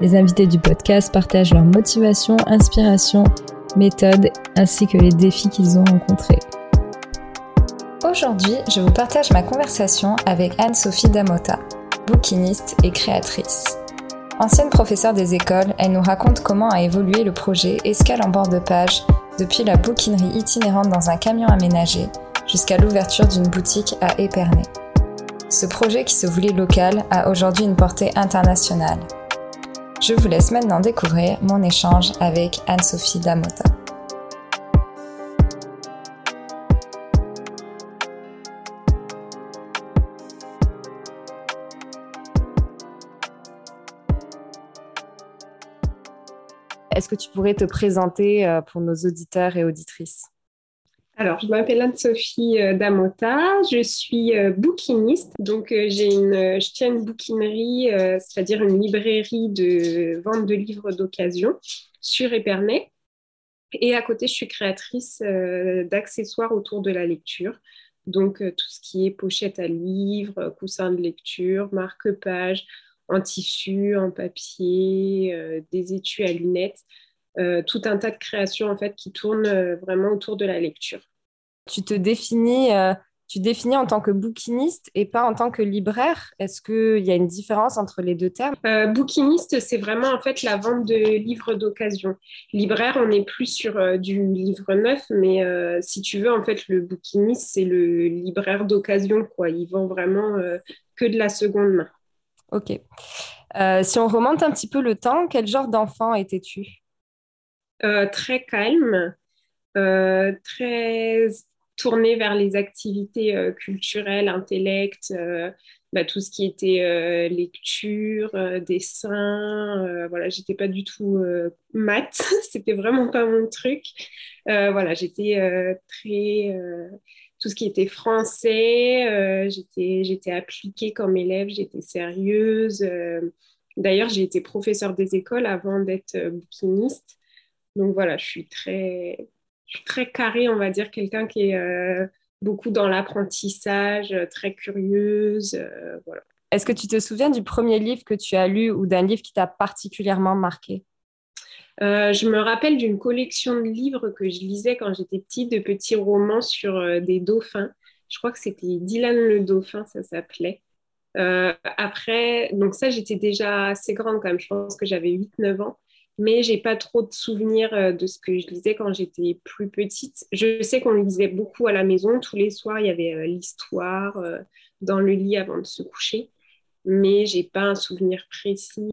Les invités du podcast partagent leurs motivations, inspirations, méthodes ainsi que les défis qu'ils ont rencontrés. Aujourd'hui, je vous partage ma conversation avec Anne-Sophie Damota, bouquiniste et créatrice. Ancienne professeure des écoles, elle nous raconte comment a évolué le projet Escale en bord de page depuis la bouquinerie itinérante dans un camion aménagé jusqu'à l'ouverture d'une boutique à Épernay. Ce projet qui se voulait local a aujourd'hui une portée internationale. Je vous laisse maintenant découvrir mon échange avec Anne-Sophie Damota. Est-ce que tu pourrais te présenter euh, pour nos auditeurs et auditrices? Alors, je m'appelle Anne-Sophie euh, Damota, je suis euh, bouquiniste. Donc, j'ai une, je tiens une bouquinerie, c'est-à-dire une librairie de vente de livres d'occasion sur Épernay. Et à côté, je suis créatrice d'accessoires autour de la lecture. Donc, tout ce qui est pochette à livres, coussin de lecture, marque-page, en tissu, en papier, euh, des étuis à lunettes, euh, tout un tas de créations en fait qui tournent euh, vraiment autour de la lecture. Tu te définis, tu définis en tant que bouquiniste et pas en tant que libraire. Est-ce qu'il y a une différence entre les deux termes? Bouquiniste, c'est vraiment en fait la vente de livres d'occasion. Libraire, on est plus sur du livre neuf, mais si tu veux, en fait, le bouquiniste, c'est le libraire d'occasion. quoi. Il vend vraiment que de la seconde main. Ok. Euh, si on remonte un petit peu le temps, quel genre d'enfant étais-tu? Euh, Très calme, euh, très tourné vers les activités culturelles, intellect, bah, tout ce qui était lecture, dessin. voilà, j'étais pas du tout maths, c'était vraiment pas mon truc. voilà, j'étais très tout ce qui était français. Euh, j'étais, appliquée comme élève, j'étais sérieuse. Euh, d'ailleurs, j'ai été professeure des écoles avant d'être euh, bouquiniste. Donc voilà, je suis très, très carrée, on va dire, quelqu'un qui est beaucoup dans l'apprentissage, très curieuse. voilà. Est-ce que tu te souviens du premier livre que tu as lu ou d'un livre qui t'a particulièrement marqué? Euh, je me rappelle d'une collection de livres que je lisais quand j'étais petite, de petits romans sur euh, des dauphins. Je crois que c'était Dylan le dauphin, ça s'appelait. Euh, après, donc ça, j'étais déjà assez grande quand même. Je pense que j'avais 8-9 ans. Mais j'ai pas trop de souvenirs de ce que je lisais quand j'étais plus petite. Je sais qu'on lisait beaucoup à la maison. Tous les soirs, il y avait l'histoire dans le lit avant de se coucher. Mais j'ai pas un souvenir précis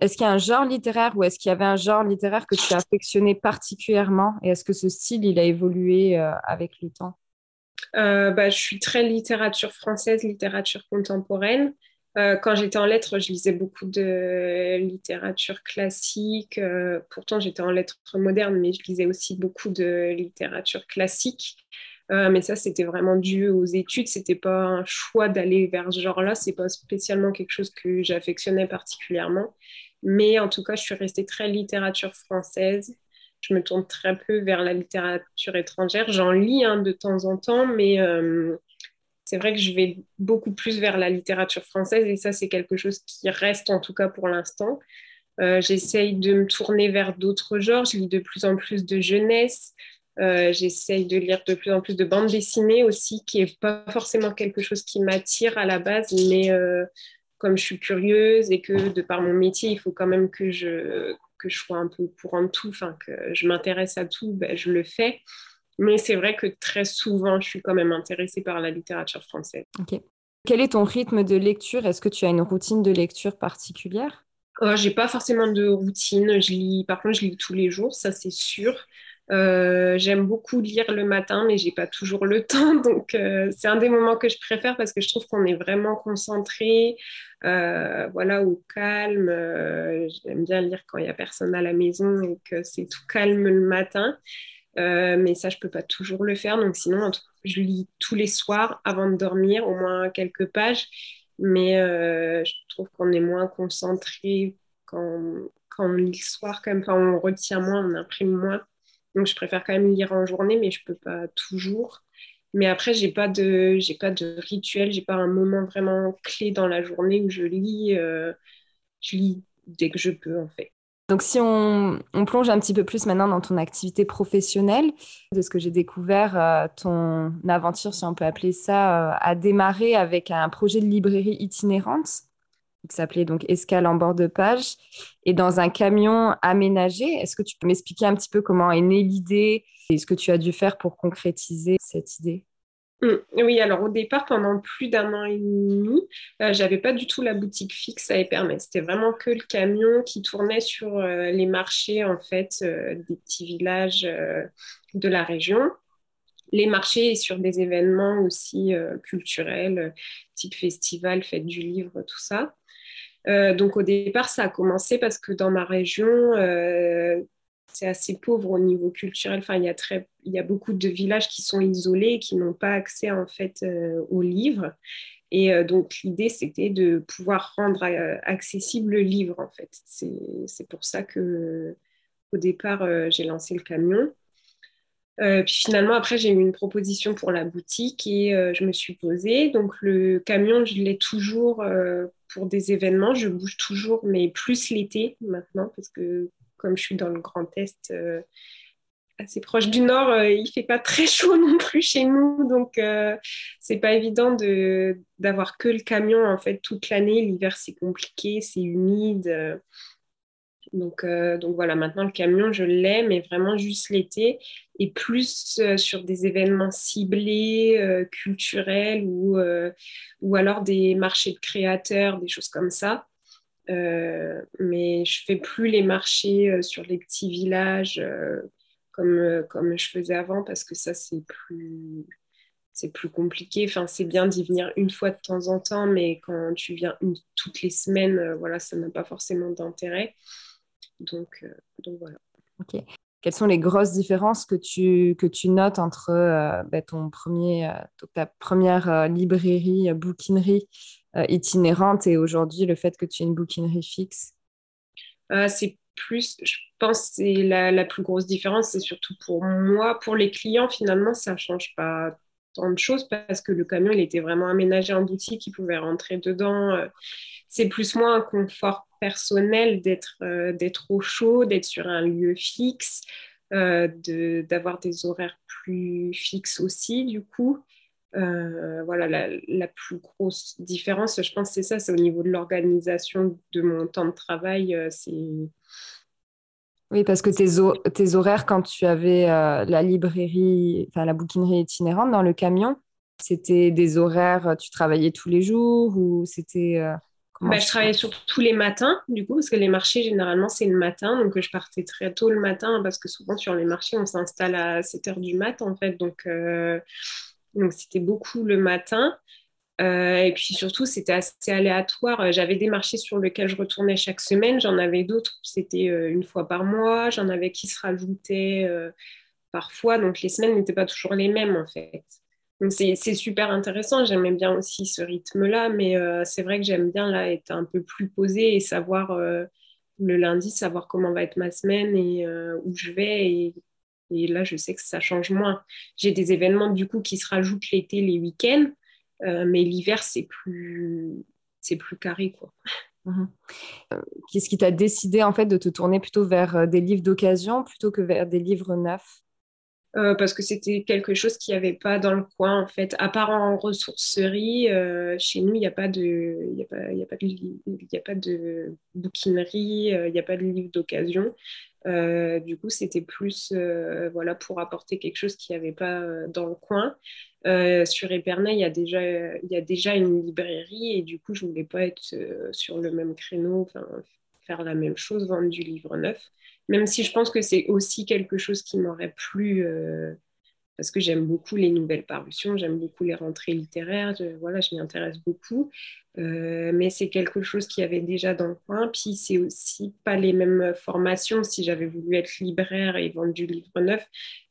est-ce qu'il y a un genre littéraire ou est-ce qu'il y avait un genre littéraire que tu as affectionné particulièrement? Et est-ce que ce style, il a évolué euh, avec le temps? Euh, bah, Je suis très littérature française, littérature contemporaine. Euh, quand j'étais en lettres, je lisais beaucoup de littérature classique. pourtant, j'étais en lettres modernes, mais je lisais aussi beaucoup de littérature classique. mais ça, c'était vraiment dû aux études. C'était pas un choix d'aller vers ce genre-là. C'est pas spécialement quelque chose que j'affectionnais particulièrement. Mais en tout cas, je suis restée très littérature française. Je me tourne très peu vers la littérature étrangère. J'en lis hein, de temps en temps, mais euh, c'est vrai que je vais beaucoup plus vers la littérature française et ça, c'est quelque chose qui reste en tout cas pour l'instant. Euh, j'essaye de me tourner vers d'autres genres. Je lis de plus en plus de jeunesse. Euh, j'essaye de lire de plus en plus de bandes dessinées aussi, qui n'est pas forcément quelque chose qui m'attire à la base, mais comme je suis curieuse et que de par mon métier, il faut quand même que je, que je sois un peu au courant de tout, que je m'intéresse à tout, ben, je le fais. Mais c'est vrai que très souvent, je suis quand même intéressée par la littérature française. Ok. Quel est ton rythme de lecture? Est-ce que tu as une routine de lecture particulière? Oh, J'ai pas forcément de routine. Je lis, par contre, je lis tous les jours, ça c'est sûr. Euh, j'aime beaucoup lire le matin, mais j'ai pas toujours le temps. Donc, euh, c'est un des moments que je préfère parce que je trouve qu'on est vraiment concentré, euh, voilà, au calme. J'aime bien lire quand il y a personne à la maison et que c'est tout calme le matin. Mais ça, je peux pas toujours le faire. Donc, sinon, je lis tous les soirs avant de dormir, au moins quelques pages. Mais je trouve qu'on est moins concentré quand, quand on le soir, quand même. on retient moins, on imprime moins. Donc, je préfère quand même lire en journée, mais je ne peux pas toujours. Mais après, j'ai pas pas de rituel, j'ai pas un moment vraiment clé dans la journée où je lis. Euh, je lis dès que je peux, en fait. Donc, si on, on, plonge un petit peu plus maintenant dans ton activité professionnelle, de ce que j'ai découvert, euh, ton aventure, si on peut appeler ça, euh, a démarré avec un projet de librairie itinérante qui s'appelait donc Escale en bord de page, et dans un camion aménagé. Est-ce que tu peux m'expliquer un petit peu comment est née l'idée et ce que tu as dû faire pour concrétiser cette idée? Oui, alors au départ, pendant plus d'un an et demi, euh, j'avais pas du tout la boutique fixe à Épernay. C'était vraiment que le camion qui tournait sur euh, les marchés en fait euh, des petits villages de la région les marchés sur des événements aussi culturels, type festival, fête du livre, tout ça. Euh, donc au départ, ça a commencé parce que dans ma région, euh, c'est assez pauvre au niveau culturel. Enfin, il y, a très, il y a beaucoup de villages qui sont isolés qui n'ont pas accès en fait euh, aux livres. Et donc l'idée, c'était de pouvoir rendre accessible le livre en fait. C'est pour ça que au départ, j'ai lancé le camion. puis finalement, après, j'ai eu une proposition pour la boutique et je me suis posée. Donc le camion, je l'ai toujours pour des événements. Je bouge toujours, mais plus l'été maintenant, parce que comme je suis dans le Grand Est, euh, assez proche du Nord, il euh, il fait pas très chaud non plus chez nous, donc euh, c'est pas évident de d'avoir que le camion en fait toute l'année. L'hiver c'est compliqué, c'est humide. Donc, euh, voilà, maintenant le camion, je l'ai, mais vraiment juste l'été et plus sur des événements ciblés, culturels ou, ou alors des marchés de créateurs, des choses comme ça. Mais je fais plus les marchés sur les petits villages comme, comme je faisais avant parce que ça, c'est plus, c'est plus compliqué. Enfin, c'est bien d'y venir une fois de temps en temps, mais quand tu viens toutes les semaines, voilà, ça n'a pas forcément d'intérêt. Donc, euh, voilà. Ok. Quelles sont les grosses différences que tu, que tu notes entre euh, bah, ton premier, euh, ta première librairie, bouquinerie itinérante et aujourd'hui le fait que tu aies une bouquinerie fixe? C'est plus, je pense, c'est la, la, plus grosse différence, c'est surtout pour moi, pour les clients, finalement, ça ne change pas tant de choses parce que le camion, il était vraiment aménagé en boutique, il pouvait rentrer dedans. C'est plus moins un confort personnel d'être euh, au chaud, d'être sur un lieu fixe, euh, d'avoir des horaires plus fixes aussi, du coup. Euh, voilà, la, la, plus grosse différence, je pense, c'est ça, c'est au niveau de l'organisation de mon temps de travail. c'est oui, parce que tes, tes, horaires, quand tu avais la librairie, enfin la bouquinerie itinérante dans le camion, c'était des horaires, tu travaillais tous les jours ou c'était bah, je travaillais surtout tous les matins, du coup, parce que les marchés, généralement, c'est le matin. Donc, je partais très tôt le matin, parce que souvent, sur les marchés, on s'installe à 7 h du mat, en fait. Donc, euh, donc c'était beaucoup le matin. Euh, et puis surtout, c'était assez aléatoire. J'avais des marchés sur lesquels je retournais chaque semaine. J'en avais d'autres, c'était euh, une fois par mois. J'en avais qui se rajoutaient parfois. Donc, les semaines n'étaient pas toujours les mêmes, en fait c'est super intéressant, j'aimais bien aussi ce rythme-là, mais euh, c'est vrai que j'aime bien là être un peu plus posée et savoir euh, le lundi, savoir comment va être ma semaine et euh, où je vais. Là, je sais que ça change moins. J'ai des événements du coup qui se rajoutent l'été, les week-ends, mais l'hiver, c'est plus, c'est carré. quoi. Mmh qu'est-ce qui t'a décidé en fait de te tourner plutôt vers des livres d'occasion plutôt que vers des livres neufs? Euh, parce que c'était quelque chose qu'il n'y avait pas dans le coin en fait. À part en ressourcerie, euh, chez nous, il n'y a pas de, a a a pas de bouquinerie, euh, il n'y a pas de livre d'occasion. du coup, c'était plus voilà, pour apporter quelque chose qu'il n'y avait pas dans le coin. sur Épernay, il y, a déjà, il y a déjà une librairie et du coup, je ne voulais pas être sur le même créneau, faire la même chose, vendre du livre neuf. Même si je pense que c'est aussi quelque chose qui m'aurait plu parce que j'aime beaucoup les nouvelles parutions, j'aime beaucoup les rentrées littéraires, je, voilà, je m'y intéresse beaucoup. Euh, mais c'est quelque chose qui avait déjà dans le coin. Puis c'est aussi pas les mêmes formations. Si j'avais voulu être libraire et vendre du livre neuf,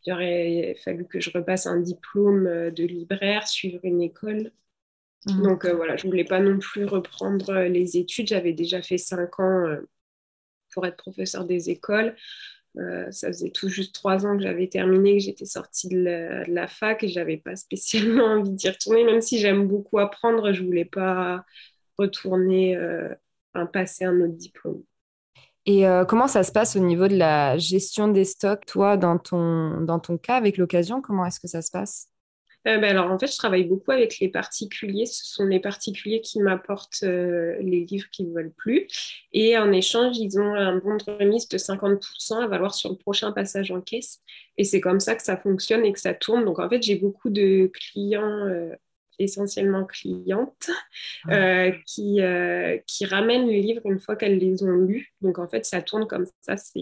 il aurait fallu que je repasse un diplôme de libraire, suivre une école. Mmh. Donc euh, voilà, je voulais pas non plus reprendre les études. J'avais déjà fait cinq ans euh, pour être professeur des écoles. Euh, ça faisait tout juste trois ans que j'avais terminé, que j'étais sortie de la, fac et j'avais pas spécialement envie d'y retourner, même si j'aime beaucoup apprendre, je voulais pas retourner, euh, passer un autre diplôme. Et euh, comment ça se passe au niveau de la gestion des stocks, toi, dans ton, dans ton cas, avec l'occasion, comment est-ce que ça se passe? Euh, ben alors, en fait, je travaille beaucoup avec les particuliers. Ce sont les particuliers qui m'apportent euh, les livres qu'ils ne veulent plus. Et en échange, ils ont un bon de remise de 50% à valoir sur le prochain passage en caisse. Et c'est comme ça que ça fonctionne et que ça tourne. Donc, en fait, j'ai beaucoup de clients, euh, essentiellement clientes, qui, qui ramènent les livres une fois qu'elles les ont lus. Donc, en fait, ça tourne comme ça. C'est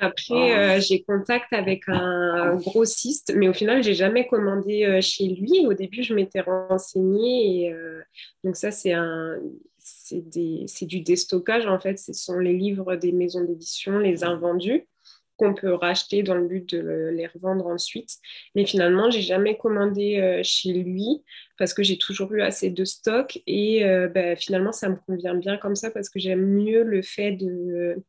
après, euh, j'ai contact avec un grossiste, mais au final, j'ai jamais commandé euh, chez lui. Au début, je m'étais renseignée. Et, euh, donc ça, c'est un, c'est, du déstockage en fait. Ce sont les livres des maisons d'édition, les invendus qu'on peut racheter dans le but de les revendre ensuite. Mais finalement, j'ai jamais commandé chez lui parce que j'ai toujours eu assez de stock et ben, finalement, ça me convient bien comme ça parce que j'aime mieux le fait de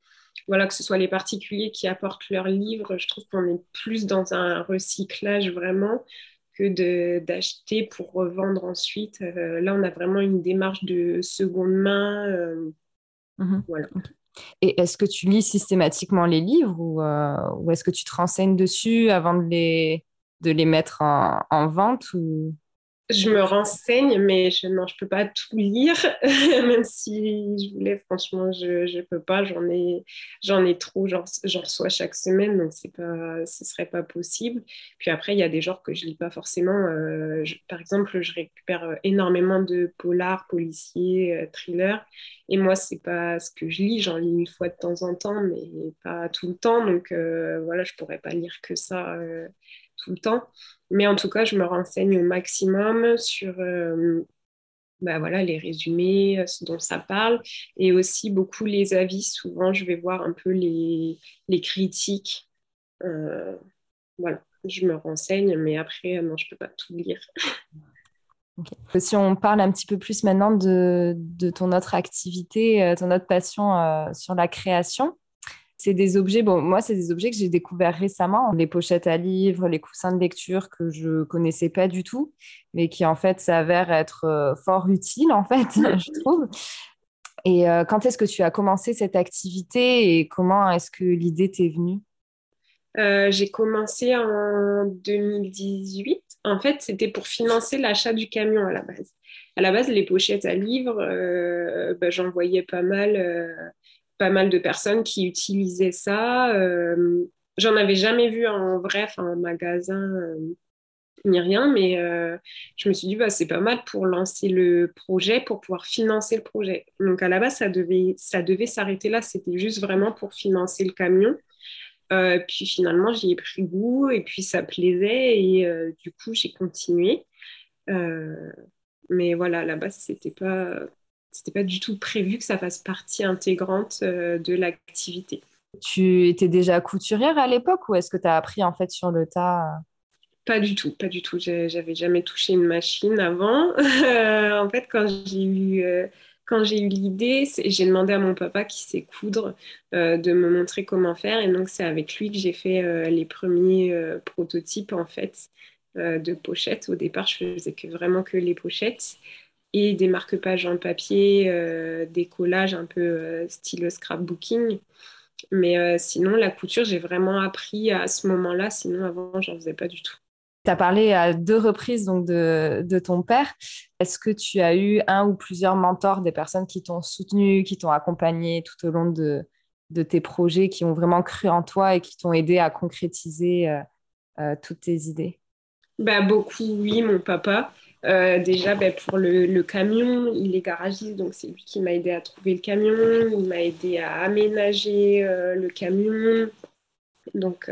voilà, que ce soit les particuliers qui apportent leurs livres, je trouve qu'on est plus dans un recyclage vraiment que d'acheter pour revendre ensuite. Euh, là, on a vraiment une démarche de seconde main. Euh, mhm. voilà. Et est-ce que tu lis systématiquement les livres ou, euh, ou est-ce que tu te renseignes dessus avant de les, de les mettre en, en vente ou? Je me renseigne, mais je ne peux pas tout lire, même si je voulais, franchement, je ne peux pas, j'en ai, trop, j'en reçois chaque semaine, donc c'est pas, ce ne serait pas possible. Puis après, il y a des genres que je ne lis pas forcément. Euh, par exemple, je récupère euh, énormément de polars, policiers, euh, thrillers, et moi, ce n'est pas ce que je lis, j'en lis une fois de temps en temps, mais pas tout le temps, donc voilà, je ne pourrais pas lire que ça tout le temps. Mais en tout cas, je me renseigne au maximum sur euh, bah voilà, les résumés, euh, ce dont ça parle, et aussi beaucoup les avis. Souvent, je vais voir un peu les, les critiques. Euh, voilà, je me renseigne, mais après, non, je ne peux pas tout lire. Si on parle un petit peu plus maintenant de, de ton autre activité, ton autre passion sur la création, c'est des objets, bon, moi, c'est des objets que j'ai découverts récemment, les pochettes à livres, les coussins de lecture que je connaissais pas du tout, mais qui en fait s'avèrent être euh, fort utiles, en fait, je trouve. Et euh, quand est-ce que tu as commencé cette activité et comment est-ce que l'idée t'est venue? Euh, J'ai commencé en 2018. En fait, c'était pour financer l'achat du camion à la base. À la base, les pochettes à livres, bah, j'en voyais pas mal pas mal de personnes qui utilisaient ça. Euh, j'en avais jamais vu en vrai, en magasin, euh, ni rien, mais euh, je me suis dit, bah, c'est pas mal pour lancer le projet, pour pouvoir financer le projet. Donc à la base, ça devait, ça devait s'arrêter là, c'était juste vraiment pour financer le camion. puis finalement, j'y ai pris goût et puis ça plaisait et du coup, j'ai continué. mais voilà, à la base, c'était pas c'était pas du tout prévu que ça fasse partie intégrante euh, de l'activité. Tu étais déjà couturière à l'époque ou est-ce que tu as appris en fait sur le tas euh? Pas du tout, pas du tout. J'avais jamais touché une machine avant. en fait, quand j'ai eu euh, quand j'ai eu l'idée, j'ai demandé à mon papa qui sait coudre de me montrer comment faire. Et donc, c'est avec lui que j'ai fait les premiers prototypes en fait de pochettes. Au départ, je faisais que vraiment que les pochettes et des marque-pages en papier, euh, des collages un peu euh, style scrapbooking. Mais euh, sinon, la couture, j'ai vraiment appris à ce moment-là. Sinon, avant, j'en faisais pas du tout. Tu as parlé à deux reprises donc, de, de ton père. Est-ce que tu as eu un ou plusieurs mentors, des personnes qui t'ont soutenu, qui t'ont accompagné tout au long de, de, tes projets, qui ont vraiment cru en toi et qui t'ont aidé à concrétiser toutes tes idées? Bah, Beaucoup, oui, mon papa. Déjà, ben, pour le, camion, il est garagiste, donc c'est lui qui m'a aidé à trouver le camion. Il m'a aidé à aménager le camion. Donc,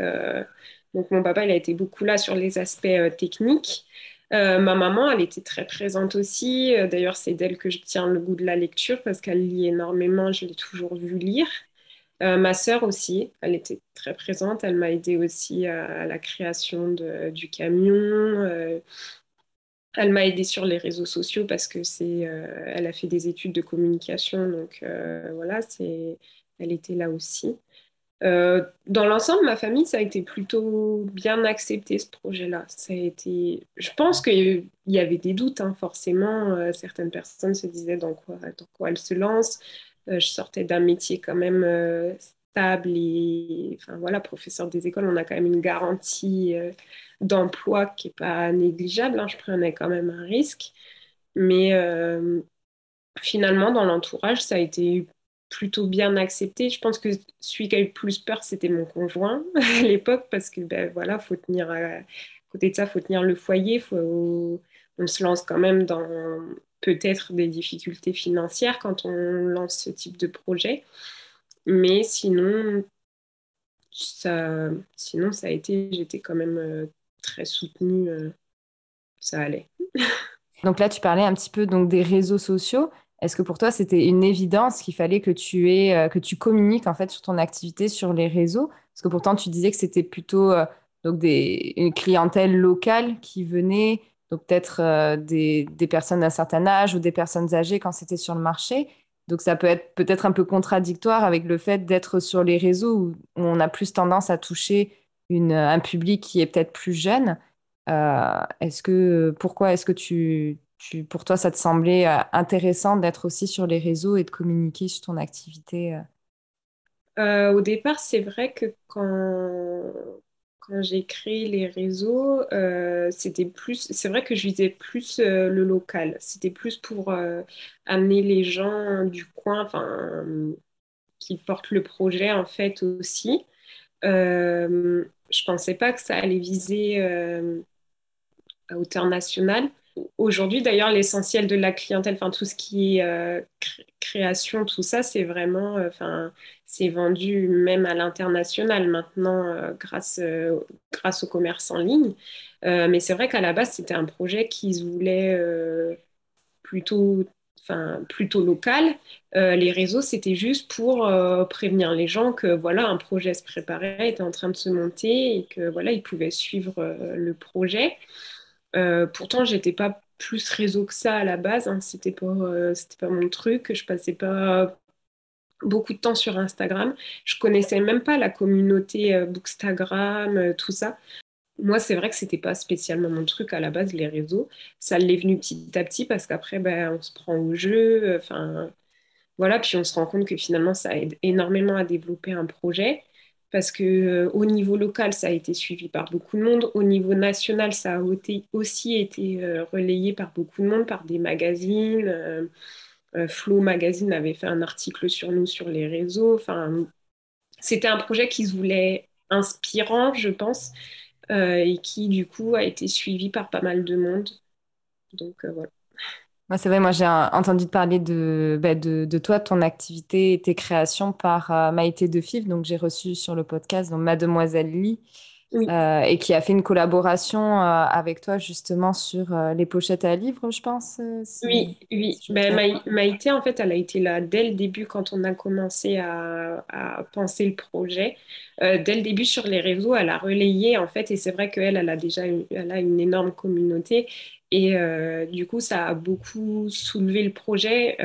donc, mon papa, il a été beaucoup là sur les aspects techniques. ma maman, elle était très présente aussi. D'ailleurs, c'est d'elle que je tiens le goût de la lecture parce qu'elle lit énormément. Je l'ai toujours vu lire. Euh, ma sœur aussi, elle était très présente. Elle m'a aidé aussi à, la création du camion. Euh, elle m'a aidé sur les réseaux sociaux parce que c'est, euh, elle a fait des études de communication, donc voilà, c'est, elle était là aussi. dans l'ensemble, ma famille, ça a été plutôt bien accepté ce projet-là. Ça a été, je pense qu'il y avait des doutes, hein, forcément. certaines personnes se disaient dans quoi, dans quoi elle se lance? Euh, je sortais d'un métier quand même euh, et, enfin voilà, professeur des écoles, on a quand même une garantie euh, d'emploi qui n'est pas négligeable. Hein. je prenais quand même un risque. Mais finalement, dans l'entourage, ça a été plutôt bien accepté. Je pense que celui qui a eu plus peur, c'était mon conjoint à l'époque, parce que ben voilà, faut tenir à, côté de ça, faut tenir le foyer, faut, on se lance quand même dans peut-être des difficultés financières quand on lance ce type de projet. Mais sinon, ça, sinon, ça a été, j'étais quand même euh, très soutenue. Euh, ça allait. donc là, tu parlais un petit peu donc, des réseaux sociaux. Est-ce que pour toi, c'était une évidence qu'il fallait que tu, aies, euh, que tu communiques en fait sur ton activité sur les réseaux? Parce que pourtant, tu disais que c'était plutôt donc des, une clientèle locale qui venait donc peut-être euh, des, personnes d'un certain âge ou des personnes âgées quand c'était sur le marché. Donc ça peut être peut-être un peu contradictoire avec le fait d'être sur les réseaux où on a plus tendance à toucher un public qui est peut-être plus jeune. Euh, est-ce que pourquoi est-ce que tu, pour toi ça te semblait euh, intéressant d'être aussi sur les réseaux et de communiquer sur ton activité Au départ, c'est vrai que quand quand j'ai créé les réseaux, euh, c'était plus, c'est vrai que je visais plus euh, le local. C'était plus pour euh, amener les gens du coin, enfin, qui portent le projet en fait aussi. je pensais pas que ça allait viser à hauteur nationale. Aujourd'hui, d'ailleurs, l'essentiel de la clientèle, enfin tout ce qui est création, tout ça, c'est vraiment, enfin, c'est vendu même à l'international maintenant euh, grâce, euh, grâce au commerce en ligne. Euh, mais c'est vrai qu'à la base, c'était un projet qui se voulait plutôt, enfin, plutôt local. les réseaux, c'était juste pour prévenir les gens que voilà, un projet se préparait, était en train de se monter et que voilà, ils pouvaient suivre le projet. Pourtant, j'étais pas plus réseau que ça à la base. Hein. C'était pas, c'était pas mon truc. Je passais pas beaucoup de temps sur Instagram. Je connaissais même pas la communauté euh, Bookstagram, euh, tout ça. Moi, c'est vrai que c'était pas spécialement mon truc à la base, les réseaux. Ça l'est venu petit à petit parce qu'après, ben, on se prend au jeu. Euh, enfin, voilà. Puis on se rend compte que finalement, ça aide énormément à développer un projet parce que au niveau local, ça a été suivi par beaucoup de monde. Au niveau national, ça a aussi été relayé par beaucoup de monde, par des magazines. Euh, Flow Magazine avait fait un article sur nous sur les réseaux. Enfin, c'était un projet qui se voulait inspirant, je pense, euh, et qui du coup a été suivi par pas mal de monde. Donc euh, voilà. c'est vrai, moi j'ai entendu parler de, bah, de, de, toi, ton activité et tes créations par Maïté de Fif, donc j'ai reçu sur le podcast donc Mademoiselle Lee, euh, et qui a fait une collaboration euh, avec toi justement sur euh, les pochettes à livres, je pense. oui, oui. Ben, Maïté, en fait, elle a été là dès le début quand on a commencé à, à penser le projet. dès le début sur les réseaux, elle a relayé en fait, et c'est vrai qu'elle, elle a déjà une, elle a une énorme communauté. Et du coup, ça a beaucoup soulevé le projet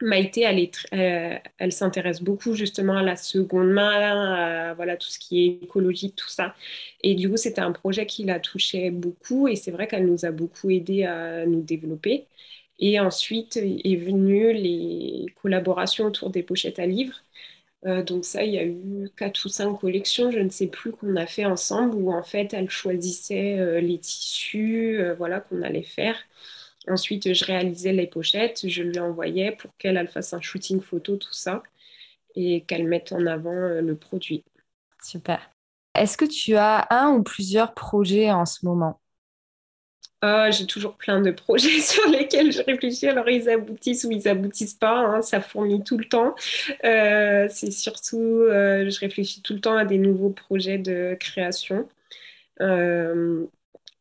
Maïté, elle, euh, elle s'intéresse beaucoup justement à la seconde main, à voilà, tout ce qui est écologique, tout ça. Et du coup, c'était un projet qui la touchait beaucoup et c'est vrai qu'elle nous a beaucoup aidé à nous développer. Et ensuite est venue les collaborations autour des pochettes à livres. Euh, donc ça, il y a eu quatre ou cinq collections, je ne sais plus, qu'on a fait ensemble où en fait, elle choisissait euh, les tissus voilà, qu'on allait faire. Ensuite, je réalisais les pochettes, je lui envoyais pour qu'elle fasse un shooting photo, tout ça, et qu'elle mette en avant euh, le produit. Super. Est-ce que tu as un ou plusieurs projets en ce moment? Oh, j'ai toujours plein de projets sur lesquels je réfléchis. Alors, ils aboutissent ou ils aboutissent pas. Hein, ça fourmille tout le temps. Euh, c'est surtout, euh, je réfléchis tout le temps à des nouveaux projets de création. Euh,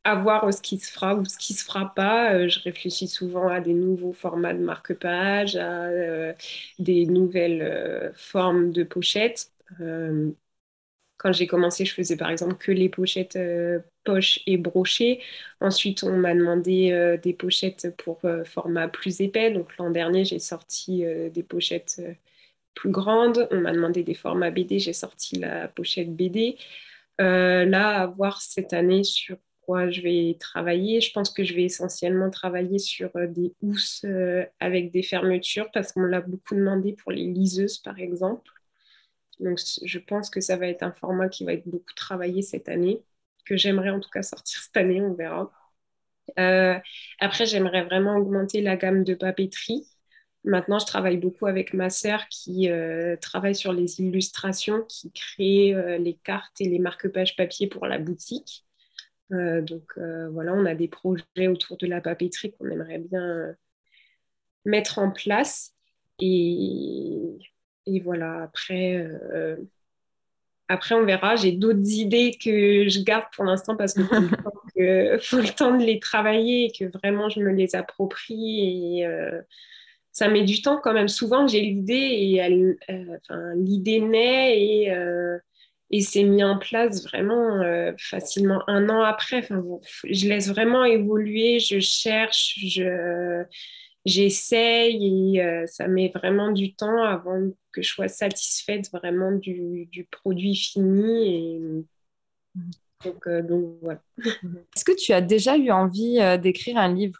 à voir ce qui se fera ou ce qui se fera pas. je réfléchis souvent à des nouveaux formats de marque-page, à des nouvelles formes de pochettes quand j'ai commencé, je faisais par exemple que les pochettes euh, poches et brochées. Ensuite, on m'a demandé euh, des pochettes pour euh, format plus épais. Donc l'an dernier, j'ai sorti des pochettes plus grandes. On m'a demandé des formats BD, j'ai sorti la pochette BD. là, à voir cette année sur quoi je vais travailler. Je pense que je vais essentiellement travailler sur des housses avec des fermetures parce qu'on l'a beaucoup demandé pour les liseuses, par exemple. Donc, je pense que ça va être un format qui va être beaucoup travaillé cette année, que j'aimerais en tout cas sortir cette année, on verra. Euh, après, j'aimerais vraiment augmenter la gamme de papeterie. Maintenant, je travaille beaucoup avec ma sœur qui euh, travaille sur les illustrations, qui crée euh, les cartes et les marque-pages papier pour la boutique. donc voilà, on a des projets autour de la papeterie qu'on aimerait bien mettre en place. Et et voilà, après, euh, après on verra. J'ai d'autres idées que je garde pour l'instant parce que faut, le temps de les travailler et que vraiment je me les approprie. Et euh, ça met du temps quand même. Souvent, j'ai l'idée et euh, l'idée naît et, et c'est mis en place vraiment facilement un an après. Je laisse vraiment évoluer, je cherche, je j'essaye et euh, ça met vraiment du temps avant que je sois satisfaite vraiment du, du produit fini. Et... Donc, euh, donc voilà. Est-ce que tu as déjà eu envie euh, d'écrire un livre?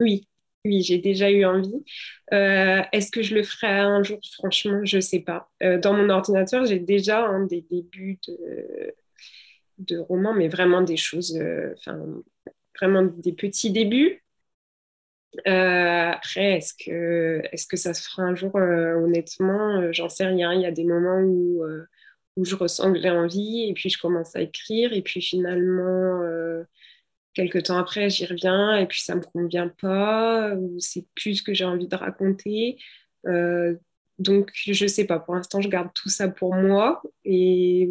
Oui, oui, j'ai déjà eu envie. Est-ce que je le ferai un jour? Franchement, je ne sais pas. dans mon ordinateur, j'ai déjà des débuts de, de romans, mais vraiment des choses, enfin, vraiment des petits débuts. Euh, après, est-ce que, ça se fera un jour euh, Honnêtement, euh, j'en sais rien. Il y a des moments où, je ressens que j'ai envie et puis je commence à écrire et puis finalement, quelques temps après, j'y reviens et puis ça me convient pas ou c'est plus ce que j'ai envie de raconter. donc, je sais pas. Pour l'instant, je garde tout ça pour moi et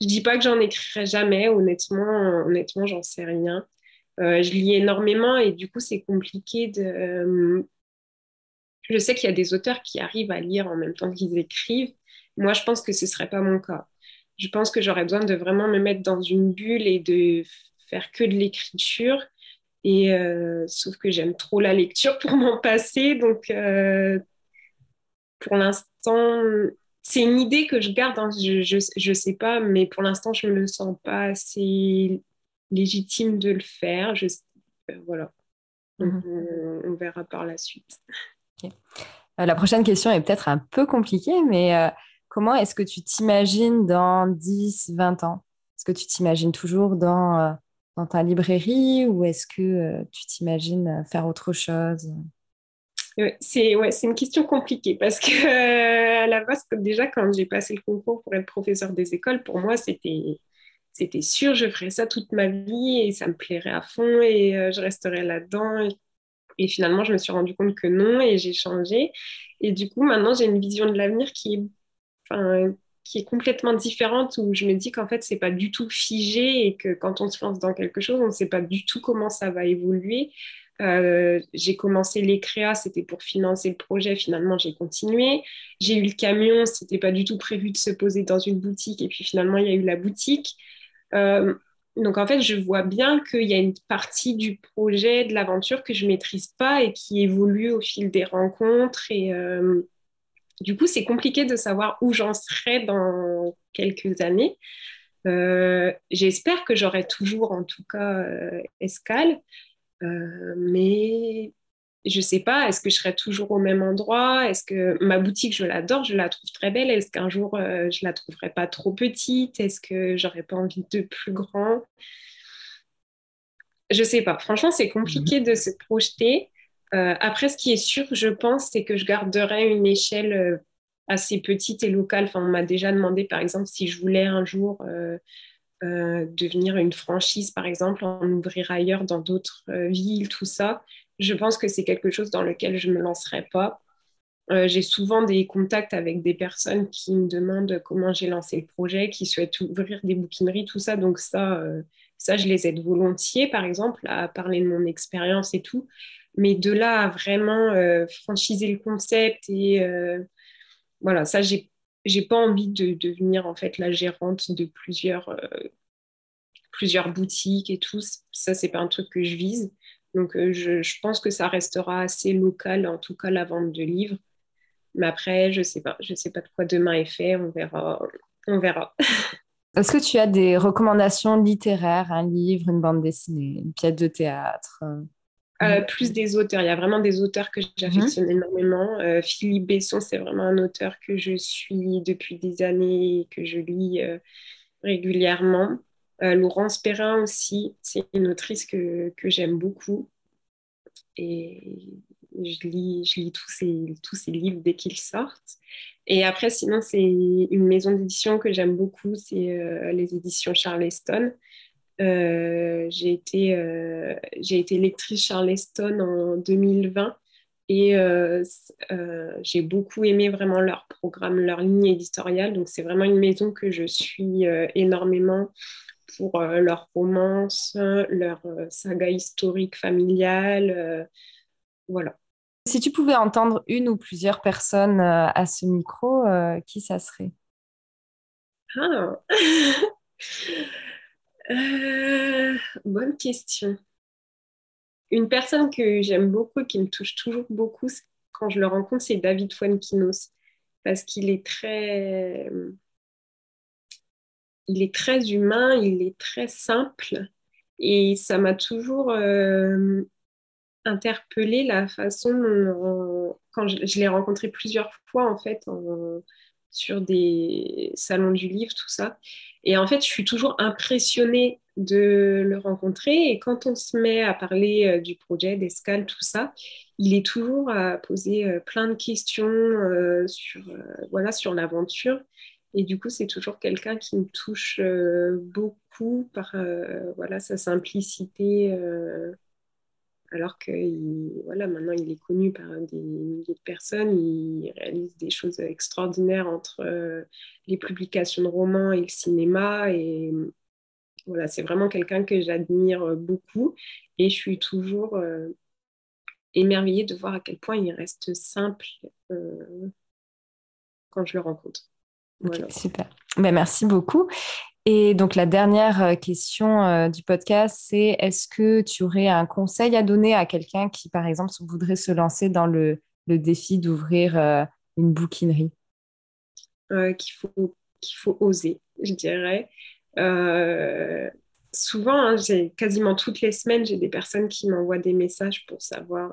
je dis pas que j'en écrirai jamais. Honnêtement, honnêtement, j'en sais rien. Euh, je lis énormément et du coup, c'est compliqué de. Euh, je sais qu'il y a des auteurs qui arrivent à lire en même temps qu'ils écrivent. Moi, je pense que ce ne serait pas mon cas. Je pense que j'aurais besoin de vraiment me mettre dans une bulle et de faire que de l'écriture. Et euh, sauf que j'aime trop la lecture pour m'en passer. Donc, pour l'instant, c'est une idée que je garde. Hein. Je ne sais pas, mais pour l'instant, je ne me sens pas assez légitime de le faire. Je, euh, voilà. Mhm. on, verra par la suite. Euh, la prochaine question est peut-être un peu compliquée, mais euh, comment est-ce que tu t'imagines dans 10, 20 ans? Est-ce que tu t'imagines toujours dans, dans ta librairie ou est-ce que tu t'imagines faire autre chose? C'est ouais, une question compliquée parce que à la base, déjà, quand j'ai passé le concours pour être professeur des écoles, pour moi, c'était c'était sûr, je ferais ça toute ma vie et ça me plairait à fond et euh, je resterais là-dedans. Et, finalement, je me suis rendu compte que non et j'ai changé. Et du coup, maintenant, j'ai une vision de l'avenir qui est, enfin, qui est complètement différente où je me dis qu'en fait, c'est pas du tout figé et que quand on se lance dans quelque chose, on ne sait pas du tout comment ça va évoluer. Euh, j'ai commencé les créas, c'était pour financer le projet. Finalement, j'ai continué. J'ai eu le camion, c'était pas du tout prévu de se poser dans une boutique. Et puis finalement, il y a eu la boutique. Euh, donc en fait, je vois bien qu'il y a une partie du projet, de l'aventure que je maîtrise pas et qui évolue au fil des rencontres. Et euh, du coup, c'est compliqué de savoir où j'en serai dans quelques années. Euh, j'espère que j'aurai toujours, en tout cas, escale. mais je sais pas, est-ce que je serai toujours au même endroit? Est-ce que ma boutique, je l'adore, je la trouve très belle. Est-ce qu'un jour, euh, je la trouverai pas trop petite? Est-ce que j'aurais pas envie de plus grand? Je sais pas. Franchement, c'est compliqué de se projeter. Euh, après, ce qui est sûr, je pense, c'est que je garderai une échelle euh, assez petite et locale. Enfin, on m'a déjà demandé, par exemple, si je voulais un jour devenir une franchise, par exemple, en ouvrir ailleurs dans d'autres villes, tout ça, je pense que c'est quelque chose dans lequel je ne me lancerai pas. j'ai souvent des contacts avec des personnes qui me demandent comment j'ai lancé le projet, qui souhaitent ouvrir des bouquineries, tout ça. Donc ça, ça, je les aide volontiers, par exemple, à parler de mon expérience et tout. Mais de là à vraiment euh, franchiser le concept et euh, voilà, ça, j'ai j'ai pas envie de devenir en fait la gérante de plusieurs, euh, plusieurs boutiques et tout. Ça, c'est pas un truc que je vise. Donc, je, je, pense que ça restera assez local, en tout cas la vente de livres. Mais après, je sais pas, je sais pas de quoi demain est fait. On verra, on verra. Est-ce que tu as des recommandations littéraires, un livre, une bande dessinée, une pièce de théâtre euh, plus des auteurs. Il y a vraiment des auteurs que j'affectionne mhm. énormément. Euh, Philippe Besson, c'est vraiment un auteur que je suis depuis des années et que je lis euh, régulièrement. Laurence Perrin aussi, c'est une autrice que, que j'aime beaucoup. Et je lis, je lis tous, ces, tous ces livres dès qu'ils sortent. Et après, sinon, c'est une maison d'édition que j'aime beaucoup, c'est les éditions Charleston. Euh, j'ai été, euh, été lectrice Charleston en 2020 et euh, j'ai beaucoup aimé vraiment leur programme, leur ligne éditoriale. Donc c'est vraiment une maison que je suis énormément pour leur romance, leur saga historique familiale. voilà. Si tu pouvais entendre une ou plusieurs personnes à ce micro, qui ça serait? Ah. Euh, bonne question. Une personne que j'aime beaucoup et qui me touche toujours beaucoup quand je le rencontre, c'est David Fuenquinos. Parce qu'il est très. Il est très humain, il est très simple. Et ça m'a toujours euh, interpellée la façon quand je, l'ai rencontré plusieurs fois en fait sur des salons du livre, tout ça. Et en fait, je suis toujours impressionnée de le rencontrer. Et quand on se met à parler euh, du projet, d'escale, tout ça, il est toujours à poser euh, plein de questions euh, sur voilà sur l'aventure. Et du coup, c'est toujours quelqu'un qui me touche beaucoup par voilà sa simplicité alors que voilà, maintenant il est connu par des milliers de personnes, il réalise des choses extraordinaires entre euh, les publications de romans et le cinéma. Et voilà, c'est vraiment quelqu'un que j'admire beaucoup et je suis toujours euh, émerveillée de voir à quel point il reste simple euh, quand je le rencontre. Super. Ben, merci beaucoup. Et donc la dernière euh, question euh, du podcast, c'est est-ce que tu aurais un conseil à donner à quelqu'un qui, par exemple, voudrait se lancer dans le, défi d'ouvrir euh, une bouquinerie? Qu'il faut, qu'il faut oser, je dirais. souvent, hein, j'ai, quasiment toutes les semaines, j'ai des personnes qui m'envoient des messages pour savoir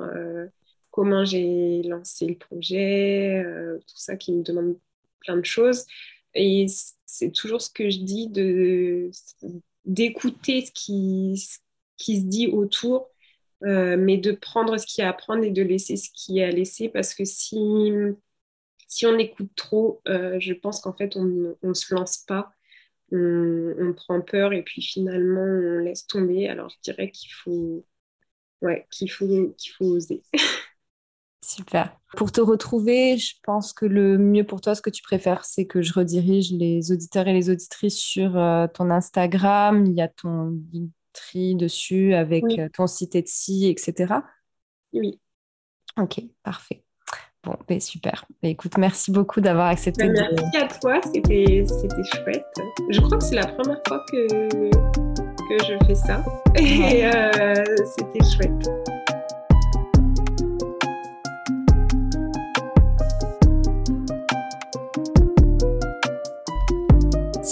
comment j'ai lancé le projet, tout ça, qui me demandent plein de choses. Et c'est toujours ce que je dis, de, d'écouter ce qui, qui se dit autour, euh, mais de prendre ce qu'il y a à prendre et de laisser ce qu'il y a à laisser, parce que si, si on écoute trop, euh, je pense qu'en fait, on ne se lance pas, on, on, prend peur et puis finalement, on laisse tomber. Alors, je dirais qu'il faut, ouais, qu'il faut, qu'il faut oser. Super. Pour te retrouver, je pense que le mieux pour toi, ce que tu préfères, c'est que je redirige les auditeurs et les auditrices sur euh, ton Instagram. Il y a ton tri dessus avec euh, ton site Etsy, etc. Oui. Ok, parfait. Bon, ben super. Ben écoute, merci beaucoup d'avoir accepté. Ben, merci à toi, c'était chouette. Je crois que c'est la première fois que, que je fais ça. Et euh, c'était chouette.